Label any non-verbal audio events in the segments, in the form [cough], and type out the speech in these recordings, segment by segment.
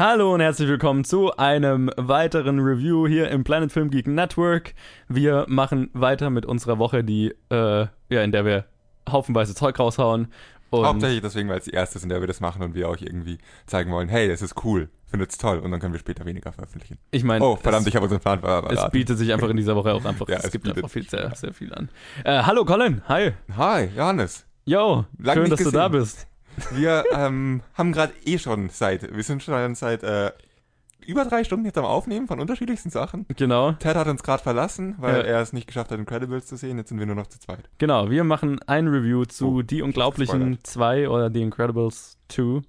Hallo und herzlich willkommen zu einem weiteren Review hier im Planet Film Geek Network. Wir machen weiter mit unserer Woche, die, äh, ja, in der wir haufenweise Zeug raushauen. Und Hauptsächlich deswegen, weil es die erste ist, in der wir das machen und wir euch irgendwie zeigen wollen, hey, das ist cool, findet's toll und dann können wir später weniger veröffentlichen. ich meine, Oh, verdammt, es, ich habe unseren Plan verraten. es bietet sich einfach in dieser Woche auch [laughs] einfach, Ja, es, es gibt einfach viel, sehr, sehr viel an. Äh, hallo Colin, hi. Hi, Johannes. Yo, Lang schön, dass du da gesehen. bist. Wir ähm, haben gerade eh schon seit, wir sind schon seit äh, über drei Stunden jetzt am Aufnehmen von unterschiedlichsten Sachen. Genau, Ted hat uns gerade verlassen, weil Ja. er es nicht geschafft hat, Incredibles zu sehen. Jetzt sind wir nur noch zu zweit. genau. Wir machen ein Review zu Oh, Die Unglaublichen 2 oder The Incredibles 2.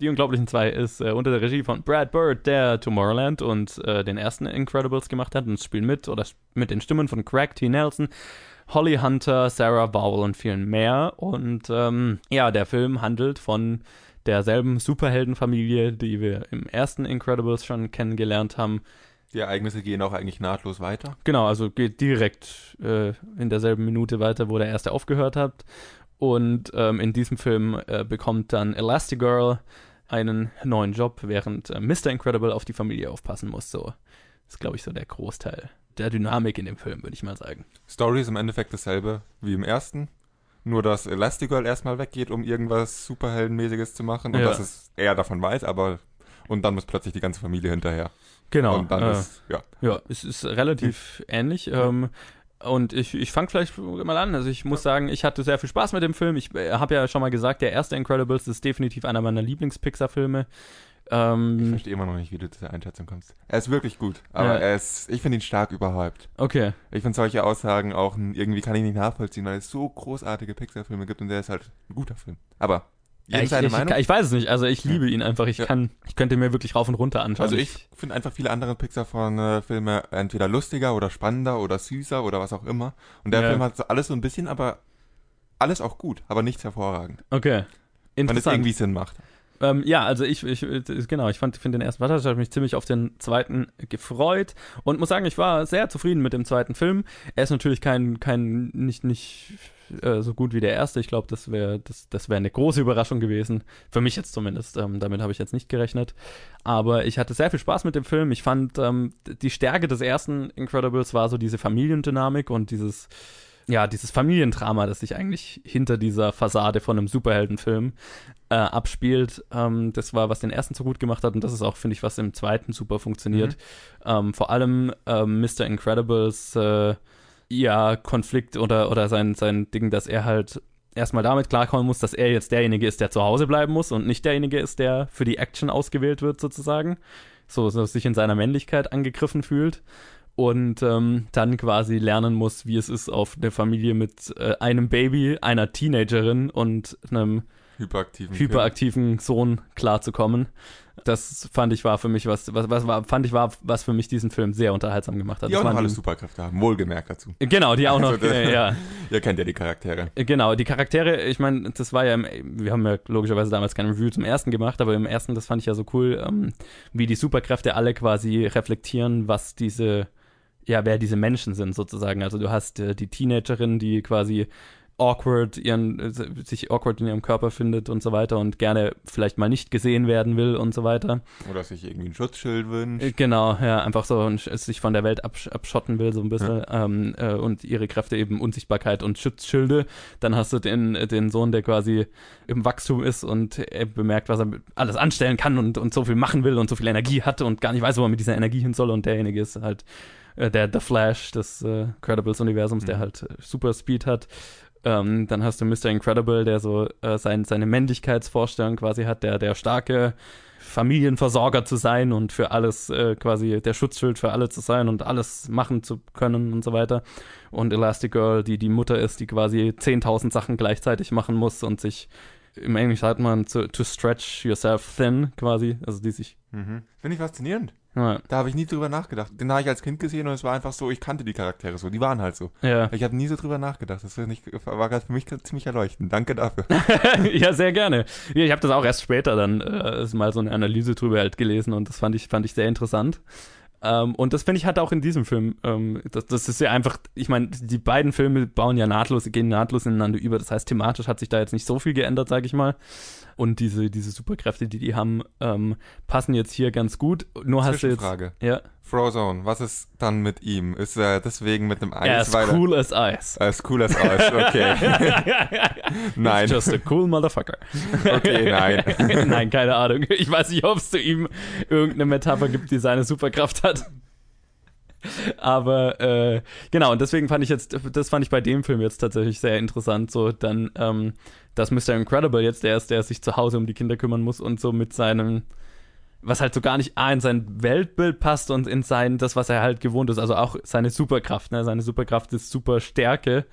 Die Unglaublichen 2 ist äh, unter der Regie von Brad Bird, der Tomorrowland und äh, den ersten Incredibles gemacht hat und es spielen mit oder mit den Stimmen von Craig T. Nelson, Holly Hunter, Sarah Vowell und vielen mehr. Und ähm, ja, der Film handelt von derselben Superheldenfamilie, die wir im ersten Incredibles schon kennengelernt haben. Die Ereignisse gehen auch eigentlich nahtlos weiter. Genau, also geht direkt äh, in derselben Minute weiter, wo der erste aufgehört hat. Und ähm, in diesem Film äh, bekommt dann Elastigirl einen neuen Job, während äh, Mr. Incredible auf die Familie aufpassen muss. So ist, glaube ich, so der Großteil der Dynamik in dem Film, würde ich mal sagen. Story ist im Endeffekt dasselbe wie im ersten. Nur, dass Elastigirl erstmal weggeht, um irgendwas Superheldenmäßiges zu machen. Und Ja. dass es er davon weiß, aber. Und dann muss plötzlich die ganze Familie hinterher. Genau. Und dann äh, ist. Ja. Ja, es ist relativ ähnlich. Ähm, und ich, ich fange vielleicht mal an. Also ich muss sagen, ich hatte sehr viel Spaß mit dem Film. Ich äh, habe ja schon mal gesagt, der erste Incredibles ist definitiv einer meiner Lieblings-Pixar-Filme. Ich Ähm, verstehe immer noch nicht, wie du zu der Einschätzung kommst. Er ist wirklich gut, aber Ja. er ist. Ich finde ihn stark überhyped. okay. Ich finde solche Aussagen auch irgendwie kann ich nicht nachvollziehen, weil es so großartige Pixar-Filme gibt und der ist halt ein guter Film. Aber. Ja, ich, ich, Meinung. ich weiß es nicht. Also ich liebe ihn einfach. Ich Ja. kann, ich könnte mir wirklich rauf und runter anschauen. Also ich finde einfach viele andere Pixar von äh, Filme entweder lustiger oder spannender oder süßer oder was auch immer. Und der Ja. Film hat so alles so ein bisschen, aber alles auch gut, aber nichts hervorragend. Okay. Wenn es Interessant. irgendwie Sinn macht. Ähm, ja, also ich, ich genau, ich finde den ersten Vater, ich habe mich ziemlich auf den zweiten gefreut und muss sagen, ich war sehr zufrieden mit dem zweiten Film. Er ist natürlich kein, kein, nicht, nicht äh, so gut wie der erste. Ich glaube, das wäre, das, das wäre eine große Überraschung gewesen. Für mich jetzt zumindest. Ähm, damit habe ich jetzt nicht gerechnet. Aber ich hatte sehr viel Spaß mit dem Film. Ich fand, ähm, die Stärke des ersten Incredibles war so diese Familiendynamik und dieses, ja, dieses Familiendrama, das sich eigentlich hinter dieser Fassade von einem Superheldenfilm äh, abspielt. Ähm, das war, was den ersten so gut gemacht hat und das ist auch, finde ich, was im zweiten super funktioniert. Ähm, vor allem ähm, Mr. Incredibles äh, ja, Konflikt oder, oder sein, sein Ding, dass er halt erstmal damit klarkommen muss, dass er jetzt derjenige ist, der zu Hause bleiben muss und nicht derjenige ist, der für die Action ausgewählt wird, sozusagen. So, so sich in seiner Männlichkeit angegriffen fühlt. Und ähm, dann quasi lernen muss, wie es ist, auf eine Familie mit äh, einem Baby, einer Teenagerin und einem Hyperaktiven. hyperaktiven Sohn klarzukommen. Das fand ich war für mich was, was, was war, fand ich war, was für mich diesen Film sehr unterhaltsam gemacht hat. Die Das auch noch alle Superkräfte haben. Wohlgemerkt dazu. Genau, die auch noch, Also, äh, ja. [laughs] Ihr kennt ja die Charaktere. Genau, die Charaktere, ich meine, das war ja, im, wir haben ja logischerweise damals kein Review zum ersten gemacht, aber im ersten, das fand ich ja so cool, ähm, wie die Superkräfte alle quasi reflektieren, was diese, ja, wer diese Menschen sind sozusagen. Also du hast äh, die Teenagerin, die quasi awkward ihren, äh, sich awkward in ihrem Körper findet und so weiter und gerne vielleicht mal nicht gesehen werden will und so weiter. Oder sich irgendwie ein Schutzschild Äh, wünscht. Genau, ja, einfach so und sich von der Welt absch abschotten will, so ein bisschen. Ähm, äh, und ihre Kräfte eben Unsichtbarkeit und Schutzschilde. Dann hast du den, äh, den Sohn, der quasi im Wachstum ist und er bemerkt, was er alles anstellen kann und, und so viel machen will und so viel Energie hat und gar nicht weiß, wo er mit dieser Energie hin soll. Und derjenige ist halt äh, der The Flash des äh, Credibles-Universums, der Mhm. halt äh, Super Speed hat. Ähm, dann hast du Mr. Incredible, der so äh, sein, seine Männlichkeitsvorstellung quasi hat, der, der starke Familienversorger zu sein und für alles äh, quasi der Schutzschild für alle zu sein und alles machen zu können und so weiter. Und Elastigirl, die die Mutter ist, die quasi 10.000 Sachen gleichzeitig machen muss und sich, im Englisch sagt man, to, to stretch yourself thin quasi, also die sich, Mhm. Finde ich faszinierend. Ja, Da habe ich nie drüber nachgedacht. Den habe ich als Kind gesehen und es war einfach so, ich kannte die Charaktere so. Die waren halt so. ja. Ich habe nie so drüber nachgedacht. Das war, nicht, war für mich ziemlich erleuchtend. Danke dafür. [laughs] ja, sehr gerne. Ich habe das auch erst später dann äh, mal so eine Analyse drüber halt gelesen und das fand ich, fand ich sehr interessant. Ähm, und das finde ich halt auch in diesem Film. Ähm, das, das ist ja einfach, ich meine, die beiden Filme bauen ja nahtlos, gehen nahtlos ineinander über. Das heißt, thematisch hat sich da jetzt nicht so viel geändert, sage ich mal. Und diese, diese Superkräfte, die die haben, ähm, passen jetzt hier ganz gut. Nur hast du jetzt. Zwischenfrage. Ja, Frozone, was ist dann mit ihm? Ist er deswegen mit dem Eis er ist weil er- cool as ice. Ist cool as Eis, okay. [laughs] [laughs] nein. Just a cool motherfucker. Okay, nein. [laughs] Nein, keine Ahnung. Ich weiß nicht, ob es zu ihm irgendeine Metapher gibt, die seine Superkraft hat. [laughs] Aber äh, genau, und deswegen fand ich jetzt, das fand ich bei dem Film jetzt tatsächlich sehr interessant, so dann, ähm, dass Mr. Incredible jetzt der ist, der sich zu Hause um die Kinder kümmern muss und so mit seinem, was halt so gar nicht A, in sein Weltbild passt und in sein, das, was er halt gewohnt ist, also auch seine Superkraft, ne? Seine Superkraft ist super Stärke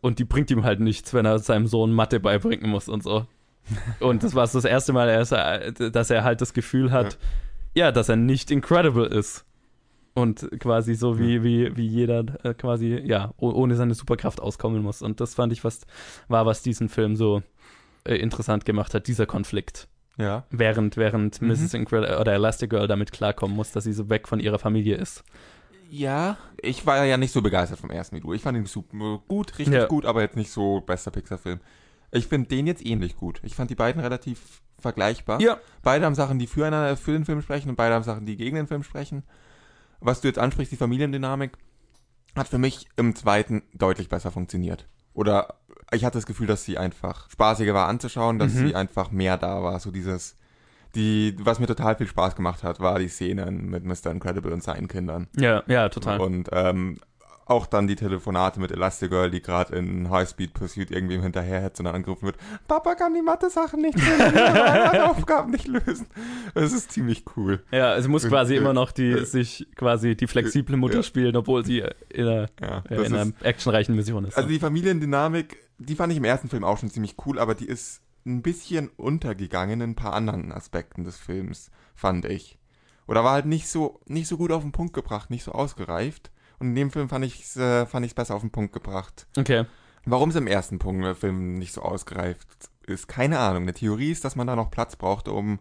und die bringt ihm halt nichts, wenn er seinem Sohn Mathe beibringen muss und so. [laughs] Und das war das erste Mal, äh, dass er halt das Gefühl hat, ja, dass er nicht incredible ist. Und quasi so wie, wie, wie jeder äh, quasi, ja, oh- ohne seine Superkraft auskommen muss. Und das fand ich was, war, was diesen Film so äh, interessant gemacht hat, dieser Konflikt. Ja. Während, während Mhm. Mrs. Incredible oder Elastigirl damit klarkommen muss, dass sie so weg von ihrer Familie ist. Ja. Ich war ja nicht so begeistert vom ersten wie du. Ich fand ihn super gut, richtig Ja. gut, aber jetzt nicht so bester Pixar-Film. Ich finde den jetzt ähnlich gut. Ich fand die beiden relativ vergleichbar. Ja. Beide haben Sachen, die füreinander für den Film sprechen und beide haben Sachen, die gegen den Film sprechen. Was du jetzt ansprichst, die Familiendynamik, hat für mich im zweiten deutlich besser funktioniert. Oder ich hatte das Gefühl, dass sie einfach spaßiger war anzuschauen, dass Mhm. sie einfach mehr da war. So dieses, die, was mir total viel Spaß gemacht hat, war die Szenen mit Mr. Incredible und seinen Kindern. Ja, ja, total. Und ähm, auch dann die Telefonate mit Elastigirl, die gerade in High Speed Pursuit irgendwem hinterherhetzt und dann angerufen wird, Papa kann die Mathe-Sachen nicht lösen, meine [laughs] Aufgaben nicht lösen. Das ist ziemlich cool. Ja, sie muss Und, quasi äh, immer noch die, äh, sich quasi die flexible Mutter ja. spielen, obwohl sie in einer, Ja, äh, in einer ist, actionreichen Mission ist. also die Familiendynamik, die fand ich im ersten Film auch schon ziemlich cool, aber die ist ein bisschen untergegangen in ein paar anderen Aspekten des Films, fand ich. Oder war halt nicht so, nicht so gut auf den Punkt gebracht, nicht so ausgereift. Und in dem Film fand ich es äh, fand ich's besser auf den Punkt gebracht. okay. Warum es im ersten Punkt der Film nicht so ausgereift ist, keine Ahnung. Eine Theorie ist, dass man da noch Platz brauchte, um,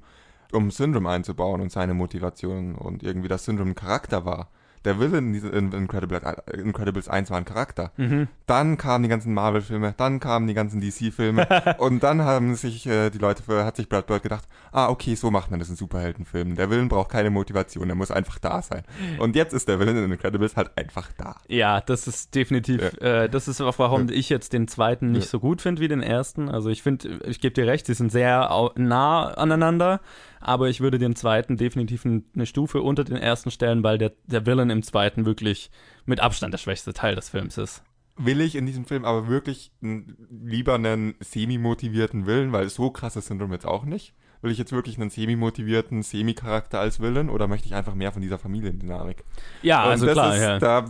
um Syndrome einzubauen und seine Motivation und irgendwie das Syndrome Charakter war. Der Villain in, in Incredibles, Incredibles 1 war ein Charakter. Mhm. Dann kamen die ganzen Marvel-Filme, dann kamen die ganzen DC-Filme [laughs] und dann haben sich äh, die Leute, für, hat sich Brad Bird gedacht, ah, okay, so macht man das in Superheldenfilmen. Der Villain braucht keine Motivation, der muss einfach da sein. [laughs] Und jetzt ist der Villain in Incredibles halt einfach da. Ja, das ist definitiv, äh, das ist auch, warum ich jetzt den zweiten nicht Ja. so gut finde wie den ersten. Also ich finde, ich gebe dir recht, sie sind sehr nah aneinander, aber ich würde den zweiten definitiv eine Stufe unter den ersten stellen, weil der, der Villain im zweiten wirklich mit Abstand der schwächste Teil des Films ist. will ich in diesem Film aber wirklich lieber einen semi-motivierten Willen, weil so krass ist Syndrom jetzt auch nicht. Will ich jetzt wirklich einen semi-motivierten Semi-Charakter als Willen oder möchte ich einfach mehr von dieser Familiendynamik? Ja, Und also das klar, ist, ja. da,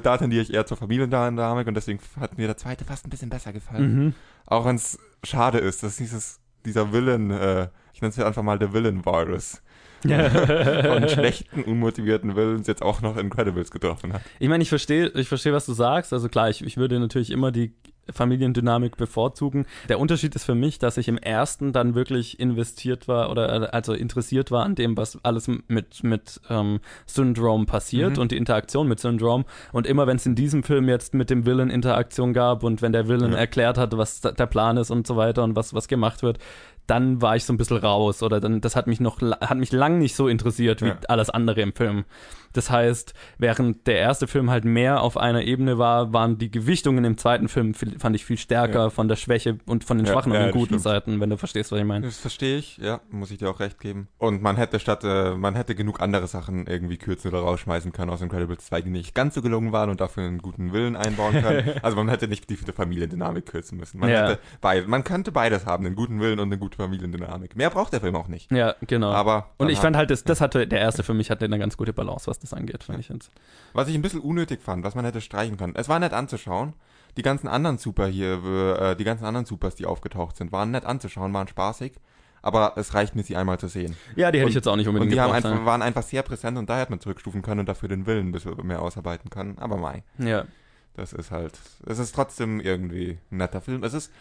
da tendiere ich eher zur Familiendynamik und deswegen hat mir der zweite fast ein bisschen besser gefallen. Mhm. Auch wenn es schade ist, dass dieses, dieser Willen, äh, ich nenne es jetzt einfach mal der Willen-Virus, [laughs] von schlechten, unmotivierten Willens jetzt auch noch Incredibles getroffen hat. Ich meine, ich verstehe, ich verstehe, was du sagst. Also klar, ich, ich würde natürlich immer die Familiendynamik bevorzugen. Der Unterschied ist für mich, dass ich im ersten dann wirklich investiert war oder also interessiert war an dem, was alles mit, mit ähm, Syndrome passiert Mhm. und die Interaktion mit Syndrome. Und immer wenn es in diesem Film jetzt mit dem Villain Interaktion gab und wenn der Villain Ja. erklärt hat, was der Plan ist und so weiter und was, was gemacht wird, dann war ich so ein bisschen raus oder dann, das hat mich noch, hat mich lang nicht so interessiert wie Ja. alles andere im Film. Das heißt, während der erste Film halt mehr auf einer Ebene war, waren die Gewichtungen im zweiten Film, viel- fand ich viel stärker Ja. von der Schwäche und von den Ja, schwachen und den guten. Seiten, wenn du verstehst, was ich meine. Das verstehe ich, ja, muss ich dir auch recht geben. Und man hätte statt, äh, man hätte genug andere Sachen irgendwie kürzen oder rausschmeißen können aus Incredibles 2, die nicht ganz so gelungen waren und dafür einen guten Willen einbauen können. [laughs] also man hätte nicht die Familiendynamik kürzen müssen. Man, hätte man könnte beides haben, einen guten Willen und eine gute Familiendynamik. Mehr braucht der Film auch nicht. Ja, genau. Aber und ich fand halt, das, das hatte, der erste für mich hatte eine ganz gute Balance, was das angeht, fand ich jetzt. Was ich ein bisschen unnötig fand, was man hätte streichen können. Es war nett anzuschauen. Die ganzen anderen Super hier, äh, die ganzen anderen Supers, die aufgetaucht sind, waren nett anzuschauen, waren spaßig. Aber es reicht mir, sie einmal zu sehen. Ja, die hätte Und- ich jetzt auch nicht Und unbedingt die haben gebraucht, einfach, waren einfach sehr präsent und da hätte man zurückstufen können und dafür den Willen ein bisschen mehr ausarbeiten können. Aber mei, ja. ja. das ist halt, es ist trotzdem irgendwie ein netter Film. Es ist,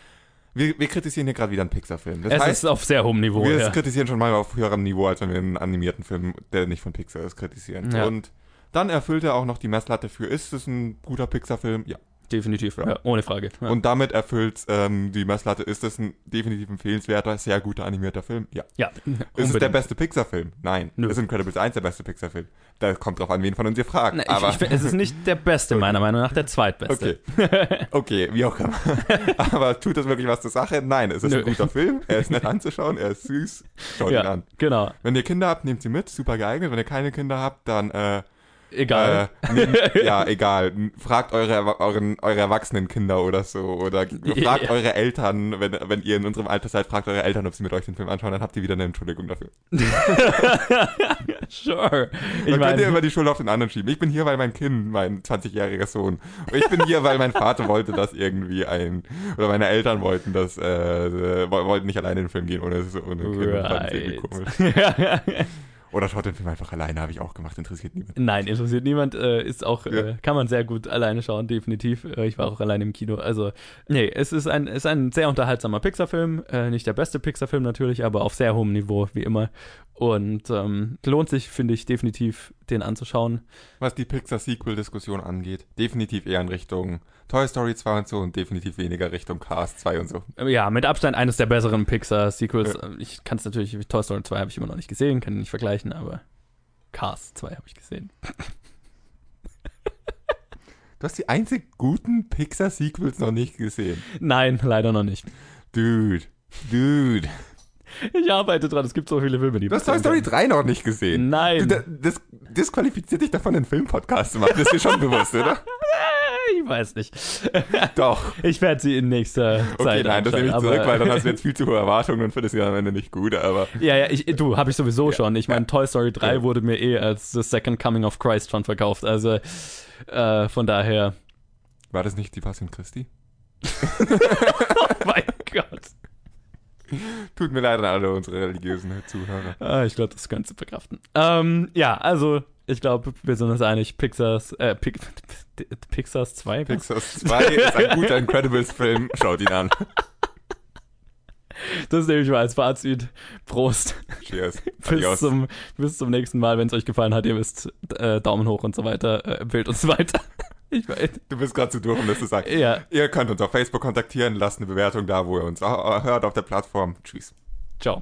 wir, wir kritisieren hier gerade wieder einen Pixar-Film. Das Es heißt, ist auf sehr hohem Niveau, wir ja. kritisieren schon mal auf höherem Niveau, als wenn wir einen animierten Film, der nicht von Pixar ist, kritisieren. Ja. Und dann erfüllt er auch noch die Messlatte für, ist es ein guter Pixar-Film? Ja. Definitiv, Ja. ohne Frage. Ja. Und damit erfüllt ähm, die Messlatte. Ist es ein definitiv empfehlenswerter, sehr guter animierter Film? Ja. ja, Ist es der beste Pixar-Film? Nein. Nö. Ist Incredibles 1 der beste Pixar-Film? Da kommt drauf an, wen von uns ihr fragt. Na, ich, aber ich, find, es ist nicht der beste, meiner Meinung nach, der zweitbeste. Okay. Okay, wie auch immer. [laughs] Aber tut das wirklich was zur Sache? Nein, es ist Nö. ein guter Film. Er ist nett anzuschauen, er ist süß. Schaut ihn Ja, an. genau. Wenn ihr Kinder habt, nehmt sie mit, super geeignet. Wenn ihr keine Kinder habt, dann äh, Egal. Äh, [laughs] ja, egal. Fragt eure, euren, eure erwachsenen Kinder oder so. Oder fragt Ja. eure Eltern, wenn, wenn ihr in unserem Alter seid, fragt eure Eltern, ob sie mit euch den Film anschauen. Dann habt ihr wieder eine Entschuldigung dafür. [laughs] sure. Ich Dann könnt ihr immer die Schuld auf den anderen schieben. Ich bin hier, weil mein Kind, mein 20-jähriger Sohn. Ich bin hier, weil mein Vater wollte, dass irgendwie ein, oder meine Eltern wollten, dass, äh, woll- wollten nicht alleine in den Film gehen ohne, ohne Kind. Und fanden es irgendwie komisch. [laughs] Oder schaut den Film einfach alleine, habe ich auch gemacht, interessiert niemand. Nein, interessiert niemand. Äh, ist auch, Ja. äh, kann man sehr gut alleine schauen, definitiv. Äh, ich war auch alleine im Kino. Also, nee, es ist ein, ist ein sehr unterhaltsamer Pixar-Film. Äh, nicht der beste Pixar-Film natürlich, aber auf sehr hohem Niveau, wie immer. Und ähm, lohnt sich, finde ich, definitiv, den anzuschauen. Was die Pixar-Sequel-Diskussion angeht, definitiv eher in Richtung Toy Story 2 und so und definitiv weniger Richtung Cars 2 und so. Äh, Ja, mit Abstand eines der besseren Pixar-Sequels. Äh, Ich kann es natürlich, Toy Story 2 habe ich immer noch nicht gesehen, kann ihn nicht vergleichen, aber Cars 2 habe ich gesehen. [laughs] Du hast die einzig guten Pixar-Sequels noch nicht gesehen. Nein, leider noch nicht. Dude. Dude. Ich arbeite dran, es gibt so viele Filme, die Du hast Toy Story 3 noch nicht gesehen. Nein. Du, da- das disqualifiziert dich davon, einen Filmpodcast zu machen. Das ist dir schon bewusst, oder? [laughs] Ich weiß nicht. Doch. [laughs] Ich werde sie in nächster Okay, Zeit nein, das nehme ich zurück, weil dann hast du jetzt [laughs] viel zu hohe Erwartungen und findest sie am Ende nicht gut, aber Ja, ja, ich, du, habe ich sowieso schon. Ich meine, Ja. Toy Story 3 Ja. wurde mir eh als The Second Coming of Christ schon verkauft. Also, äh, von daher. war das nicht die Passion Christi? [laughs] Oh mein Gott. Tut mir leid an alle unsere religiösen Zuhörer. Ah, ich glaube, das du verkraften. Ähm, ja, also, ich glaube, wir sind uns einig. Pixars, äh, Pix, [laughs] Pixars 2? Pixars 2 ist ein guter Incredibles-Film. Schaut ihn an. Das nehme ich mal als Fazit. Prost. Cheers. [laughs] Bis zum, bis zum nächsten Mal. Wenn es euch gefallen hat, ihr wisst, äh, Daumen hoch und so weiter. Äh, empfehlt uns [laughs] weiter. Ich weiß. Du bist gerade zu durch, um das zu sagen. Ja, Ihr könnt uns auf Facebook kontaktieren, lasst eine Bewertung da, wo ihr uns hört auf der Plattform. Tschüss. ciao.